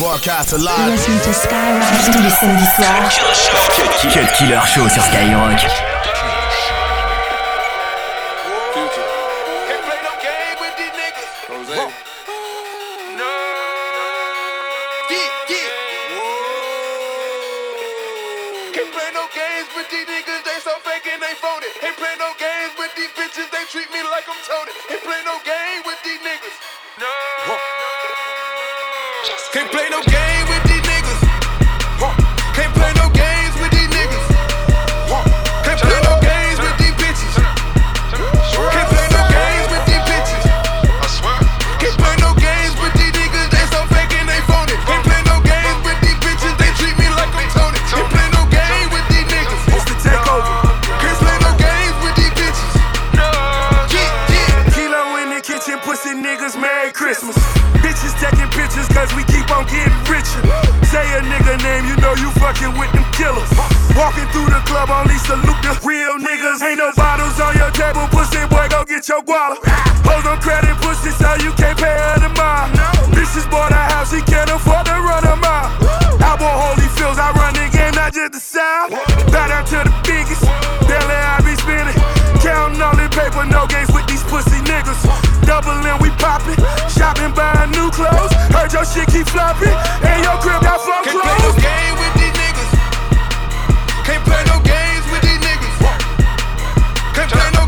Broadcast Skyrock tous les samedis soirs. Cut Killer Show sur Skyrock. Christmas. Bitches taking pictures cause we keep on getting richer. Say a nigga name, you know you fucking with them killers. Walking through the club, only salute the real niggas. Ain't no bottles on your table, pussy boy, go get your guala. Hold on credit, pussy, so you can't pay her the mile. Bitches bought a house, he can't afford to run a mile. Album holy fields, I run the game, not just the south. Bow down to the biggest, daily I be spinning. Counting all the paper, no games with these pussy niggas. Doubling, we popping. Shopping, buying new clothes. Heard your shit keep flopping. And your crib got Can't play no clothes. game with these niggas. Can't play no games with these niggas. Can't play no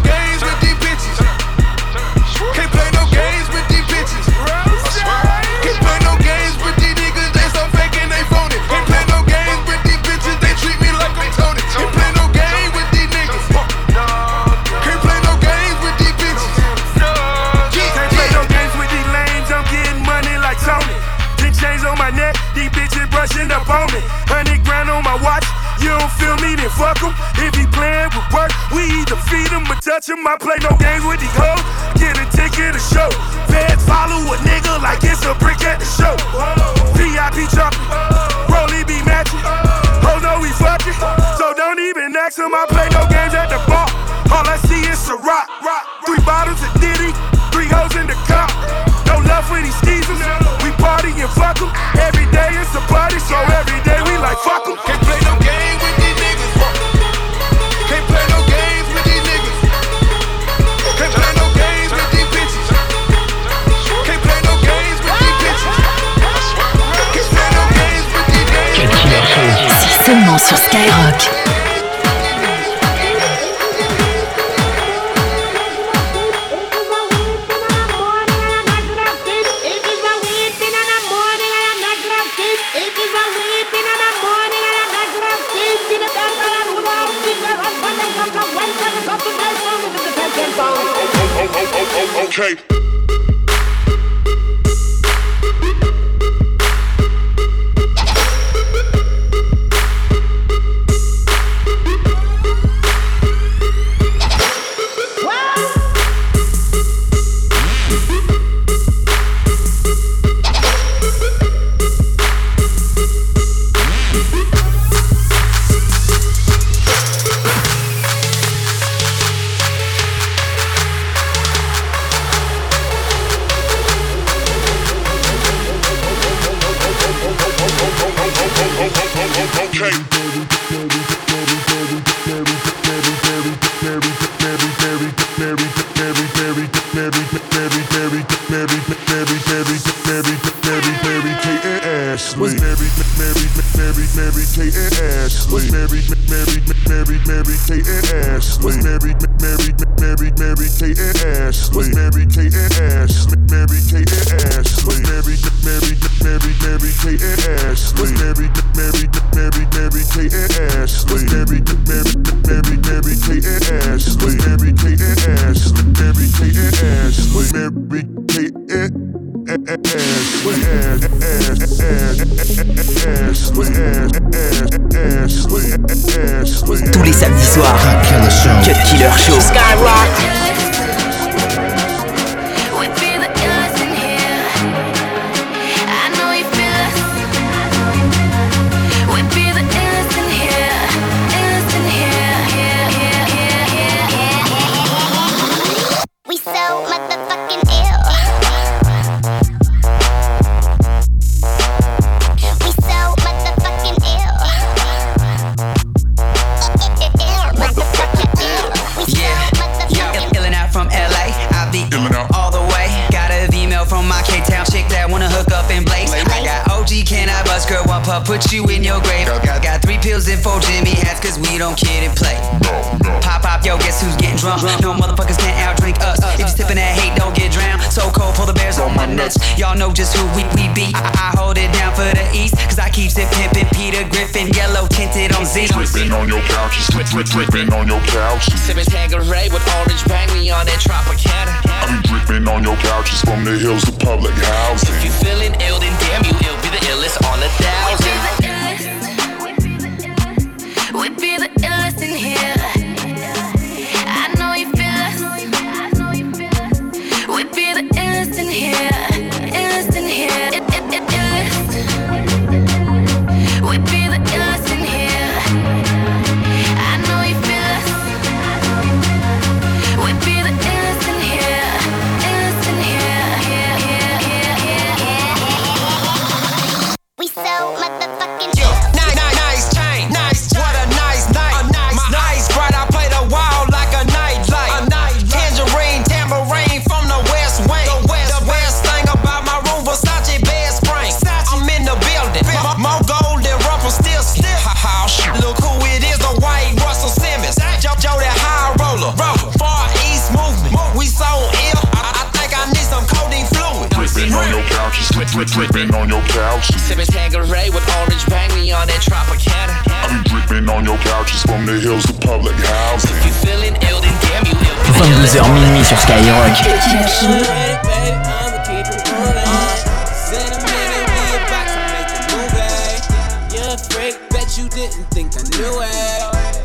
I play no games with these hoes. Get a ticket to show. Feds follow a nigga like it's a brick at the show. VIP jumping. Rolly be matching. Oh no, we fucking. So don't even ask him. I play no games at the bar. All I see is a rock. Three bottles of Diddy. Three hoes in the cup. No love for these skeezers. We party and fuck 'em. Every day it's a party, so every day we like fuck sur Skyrock. Tous les samedis soirs. Cut Killer Show. Skyrock. You in your grave. Got, got three pills and four Jimmy hats, cause we don't kid and play. Pop, pop, yo, guess who's getting drunk? No motherfuckers can't outdrink us. If you sippin' that hate, don't get drowned. So cold for the bears on my nuts. Y'all know just who we, we be. I, I hold it down for the east, cause I keep it pimpin' Peter Griffin, yellow tinted on Z. Dripping on your couches, drip, drip, dripping on your couches. Sipping Tanqueray with orange bang, we on that Tropicana. I be dripping on your couches from the hills to public housing. If you feeling ill, then damn you ill. Be the illest on a thousand. We be the illest in Bet you didn't think I knew it.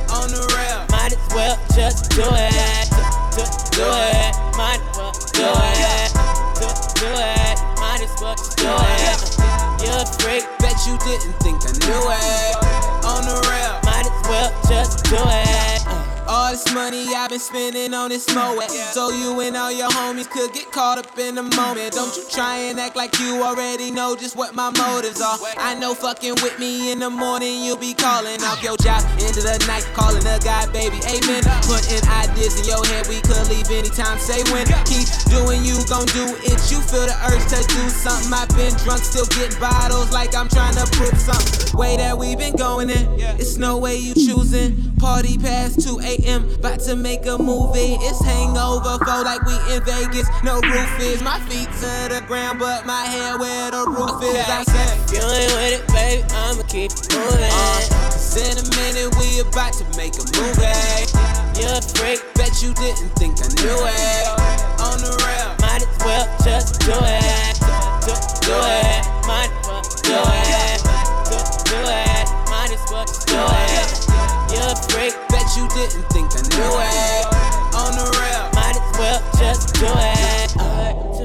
On the rail, might as well just do it. Do, do it, might as well do it. Do, do it, might as well just do it. You're a freak, bet you didn't think I knew it. On the rail, might as well just do it. Uh, All this money I've been spending on this moe So you and all your homies could get caught up in the moment. Don't you try and act like you already know just what my motives are. I know fucking with me in the morning you'll be calling off your job. Into the night calling a guy baby amen. Putting ideas in your head we could leave anytime say when. Keep doing you gon' do it. You feel the urge to do something. I've been drunk still getting bottles like I'm trying to prove something. Way that we been going in It's no way you choosing. Party past 2 a.m. About to make a movie. It's hangover flow like we in Vegas. No roof is my feet to the ground, but my head where the roof is. I said, you ain't with it, baby. I'ma keep it moving. Uh, Cause in a minute we about to make a movie. You're a freak, bet you didn't think I knew it. On the rail, might as well just do it. Do, do it, might as well do it. Do, do it, might as well do it. You're a freak, you didn't think I knew it. On the rail, might as well just do it.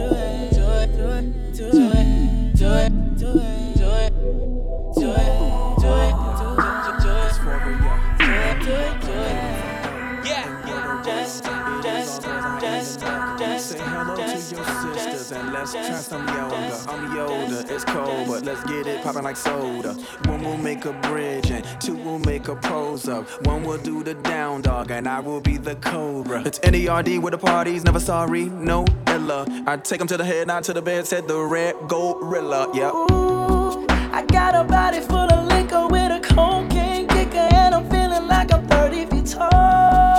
And let's try some yoga. I'm Yoda, it's cold, but let's get it poppin' like soda. One will make a bridge and two will make a pose up. One will do the down dog and I will be the cobra. It's NERD with the parties, never sorry, no illa. I take 'em to the head, not to the bed, said the red gorilla. Yep. I got a body full of liquor with a cocaine kicker, and I'm feeling like I'm 30 feet tall.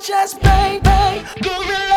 just bang, bang, go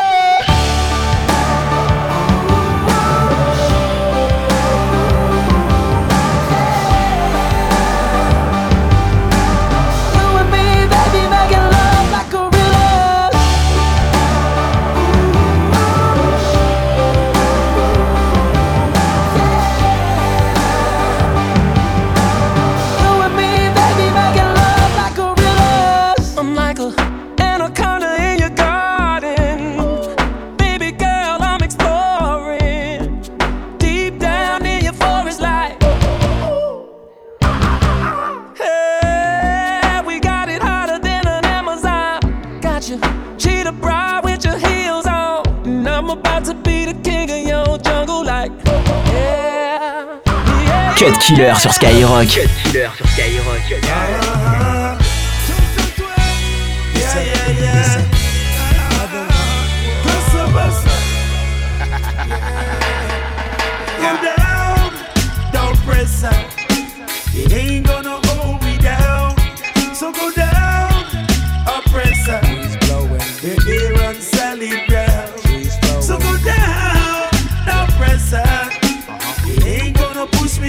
Cut Killer sur Skyrock. Cut Killer sur Skyrock. Yeah, yeah, yeah.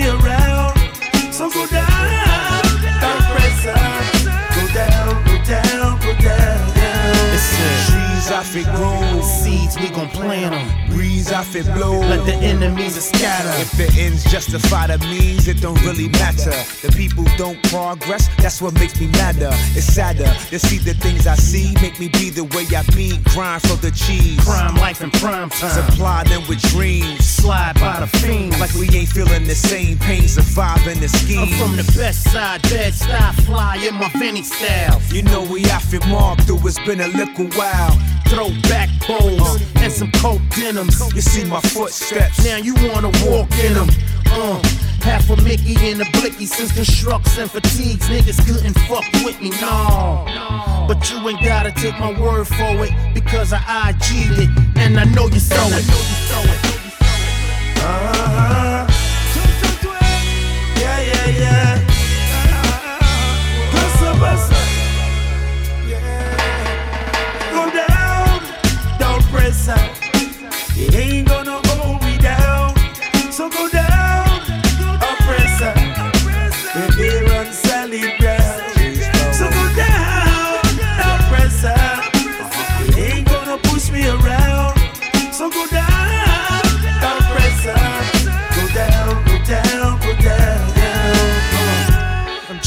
So go down. Go down, go down, go down. Trees off it grow, seeds we gon' plant them. Breeze off it blow, let the enemies are scatter. If the ends justify the means, it don't really matter. The people don't progress, that's what makes me madder. It's sadder to see the things I see make me be the way I be. Grind for the cheese, Prime life and prime time. supply them with dreams. Slide by the fiends. Like we ain't feeling the same pain, surviving the scheme. I'm from the best side, Bed-Stuy, fly in my Vinny style. You know we outfit mobbed through, it's been a little while. Throwback bowls uh. and some coke You see my footsteps. Now you wanna walk in them. Uh, half a Mickey in a blicky since constructs and fatigues. Niggas couldn't fuck with me, no. But you ain't gotta take my word for it because I IG'd it and I know you saw it. Uh-huh. Yeah, yeah, yeah. Bussa, bussa. Yeah. Go down, don't press up.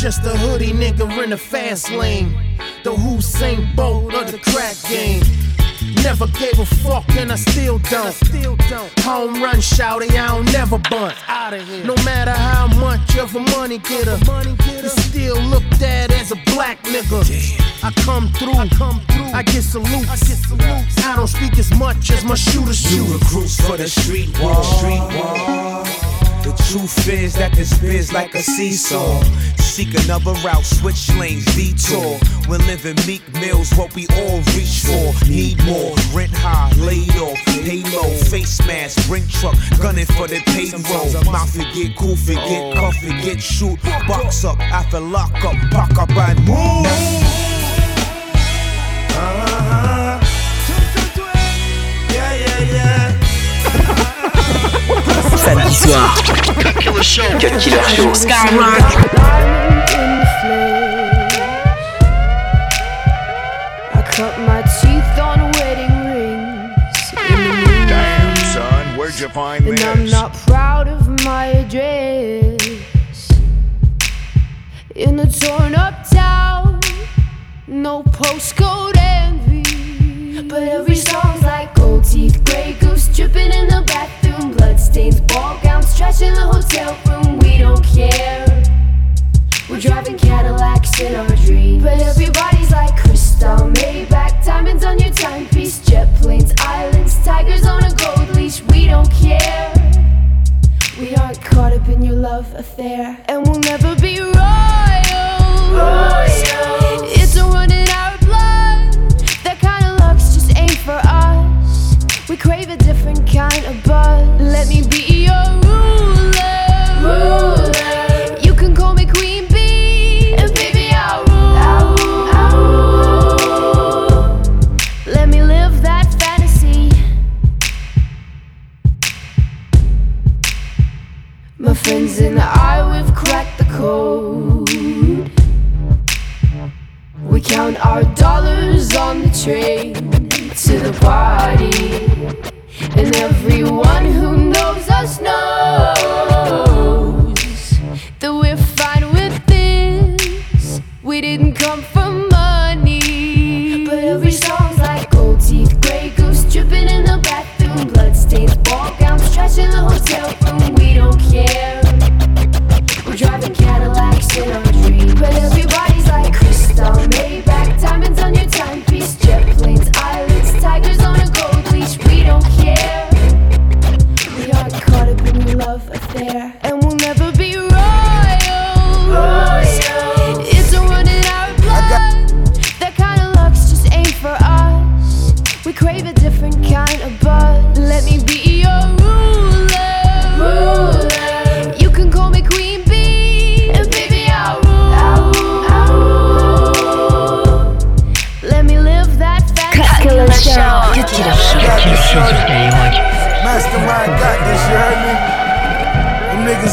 Just a hoodie nigga in the fast lane. The Usain Bolt of the crack game. Never gave a fuck and I still don't. Still don't. Home run shouty, I don't never bunt. No matter how much of a money getter, you still looked at as a black nigga. I come through, I come through, I get salutes. I don't speak as much as my shooters You shoot. recruits for the street war. Street war. The truth is that this biz like a seesaw. Seek another route, switch lanes, detour. When living meek meals, what we all reach for. Need low, face mask, bring truck, gunning for the payroll. Mouth forget, cool forget, cuff forget, shoot, box up, after lock up, pack up and move. Uh-huh. Yeah, yeah, yeah. Samedi soir. Cut Killer Show. Cut Killer Show. Skyrock. Where'd you find And this? I'm not proud of my address. In the torn up town, no postcode envy. But every song's like gold teeth, gray goose dripping in the bathroom, bloodstains, ball gowns, trash in the hotel room. We don't care. And everyone who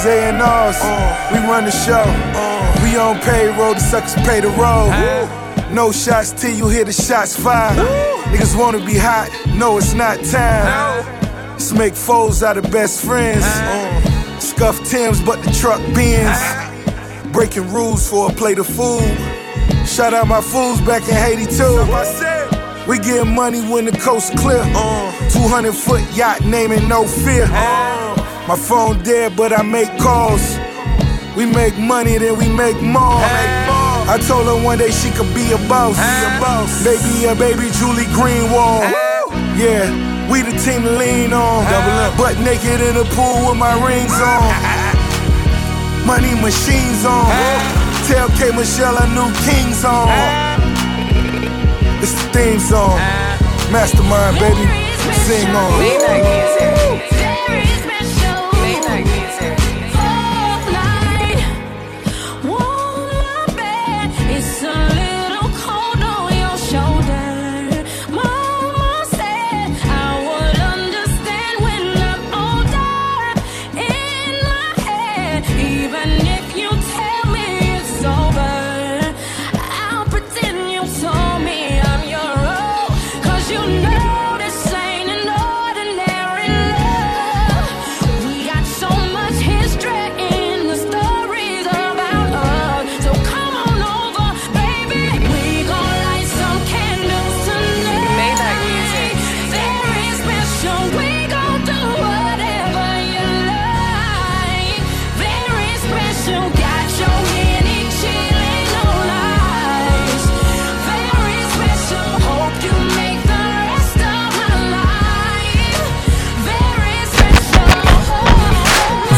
A&Rs, we run the show. We on payroll, the suckers pay the roll. No shots till you hear the shots fired. Niggas wanna be hot, no, it's not time. Let's make foes out of best friends. Scuff Tims, but the truck bends. Breaking rules for a plate of food. Shout out my fools back in Haiti too. We get money when the coast clear. 200 foot yacht naming no fear. My phone dead, but I make calls. We make money, then we make more. I told her one day she could be a boss. Baby, yeah, baby Julie Greenwald. Yeah, we the team to lean on. Butt naked in the pool with my rings on. Money machines on. Tell K Michelle a new king's on. It's the theme song. Mastermind, baby. Sing on. It's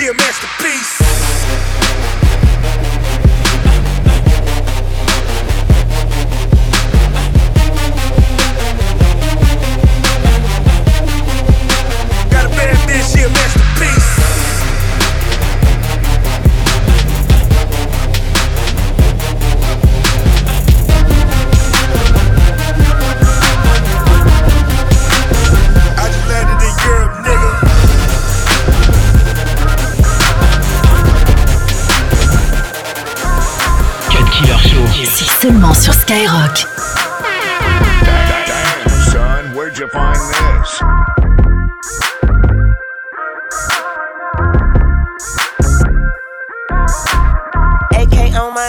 see a masterpiece.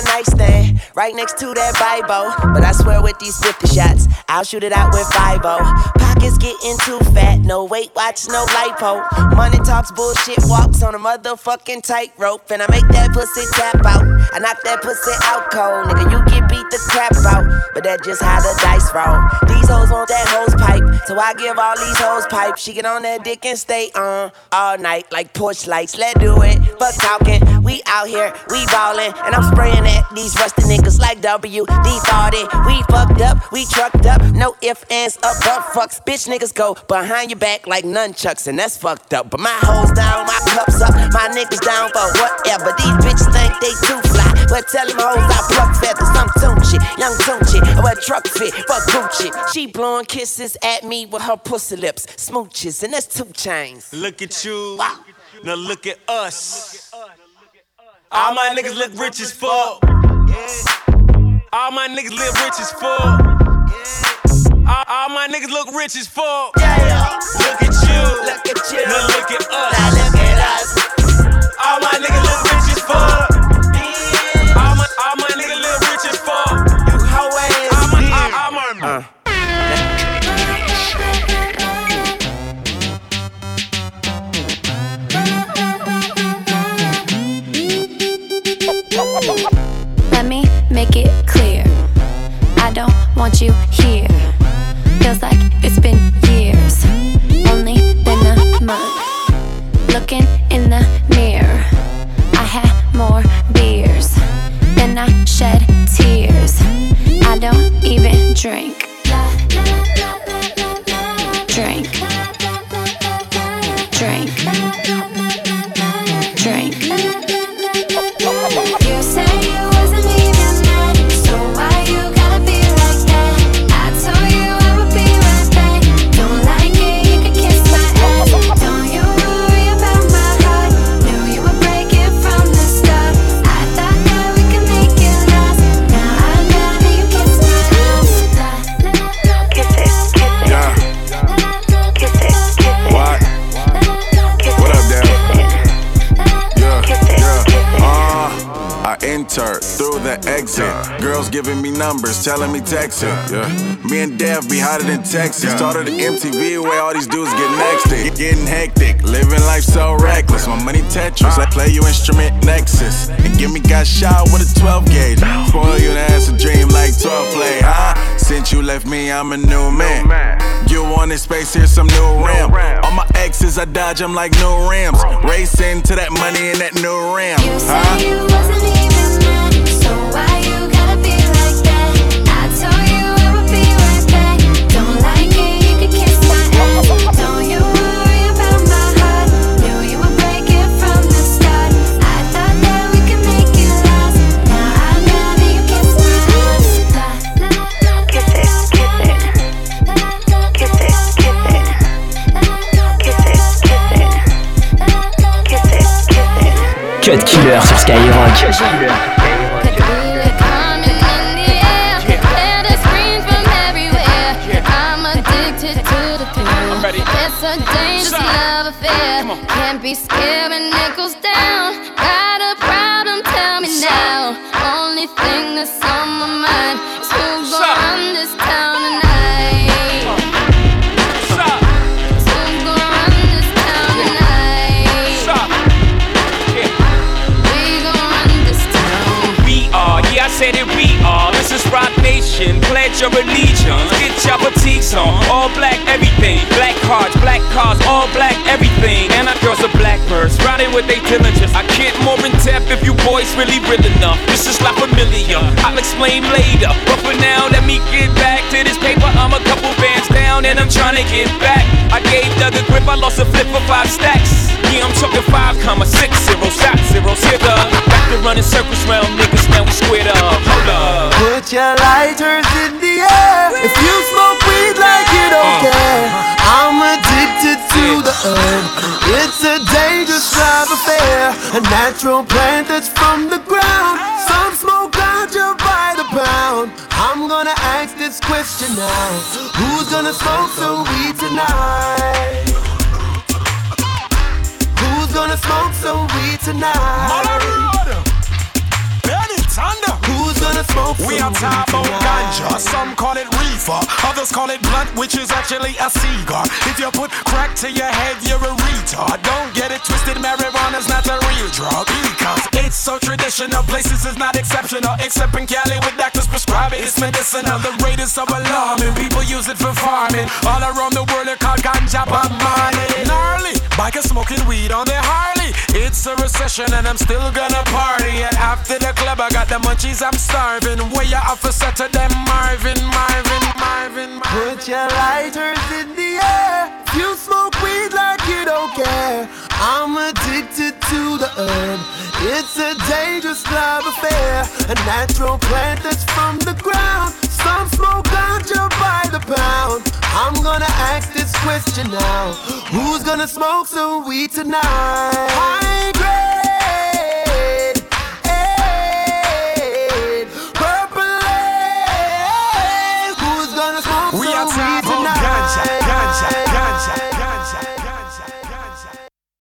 AK on my nightstand, right next to that Bible. But I swear with these 50 shots, I'll shoot it out with 5 Pockets getting too fat, no weight watch, no lipo. Money talks, bullshit walks on a motherfucking tightrope. And I make that pussy tap out. I knock that pussy out cold. Nigga, you get the crap out. But that's just how the dice roll. These hoes want that hose pipe, so I give all these hoes pipe. She get on that dick and stay on all night like porch lights. Let's do it. Fuck talking, we out here, we ballin'. And I'm spraying at these rusty niggas like WD 40. We fucked up, we trucked up, no ifs, ands, up, but fucks. Bitch niggas go behind your back like nunchucks, and that's fucked up. But my hoes down, my cups up, my niggas down for whatever. These bitches think they too fly, but tell them hoes I pluck feathers. I'm Tunechi, young Tunechi, I wear Trukfit, fuck Gucci. She blowing kisses at me with her pussy lips, smooches, and that's two chains. Look at you, now look at us. All my niggas look rich as fuck. All my niggas live rich as fuck. All, all my niggas look rich as fuck. Look at you. Look at you. Now look at us. Now look at us. All my niggas want you here. Feels like it's been years. Only been a month. Looking in the mirror. I had more beers. Then I shed tears. I don't even. Drink. Giving me numbers, telling me text it. Yeah. Me and Dev be hotter than Texas. Started the MTV where all these dudes get nexted. Getting hectic, living life so reckless. My money Tetris, I play you instrument Nexus. And give me got shot with a 12 gauge. Spoil you to answer dream like 12 play, huh? Since you left me, I'm a new man. You wanted space, here's some new ram. All my exes, I dodge them like new rims. Racing to that money in that new ram. You say Huh? Cut Killer sur Skyrock. It's a dangerous love affair. Can't be scared when it goes down. Got a problem? Tell me now. Only thing that's on my mind Nation, pledge your allegiance. Get your boutiques on, all black everything. Black cards, black cars, all black everything. And our girls are blackbirds, riding with their diligence. I get more in depth if you boys really real enough. This is La Familia, I'll explain later. But for now, let me get back to this paper. I'm a couple bands down and I'm trying to get back. I gave Doug a grip, I lost a flip for five stacks. Yeah, I'm talking five comma six zero, shot zeros, hit up. Back to running circles round niggas, now we squared up. Put your lighters in the air. If you smoke weed like you don't care, I'm addicted to the herb. It's a dangerous love affair. A natural plant that's from the ground. Some smoke ganja by the pound. I'm gonna ask this question now. Who's gonna smoke some weed tonight? Who's gonna smoke some weed tonight? Who's gonna smoke We are talk weed about ganja, some call it reefer, others call it blunt, which is actually a cigar. If you put crack to your head, you're a retard. Don't get it twisted, marijuana's not a real drug because it's so traditional. Places is not exceptional, except in Cali with doctors prescribe it. It's medicinal. The rate is so alarming. People use it for farming. All around the world, they call ganja Bob Marley. Gnarly, bikers smoking weed on their Harley. It's a recession and I'm still gonna party. And after the club, I got the munchies, I'm starving. Where you officer to them Marvin, Marvin, Marvin, Marvin. Put your lighters in the air. You smoke weed like you don't care. I'm addicted to the herb. It's a dangerous love affair. A natural plant that's from the ground. Some smoke ganja by the pound. I'm gonna ask this question now. Who's gonna smoke some weed tonight? High grade.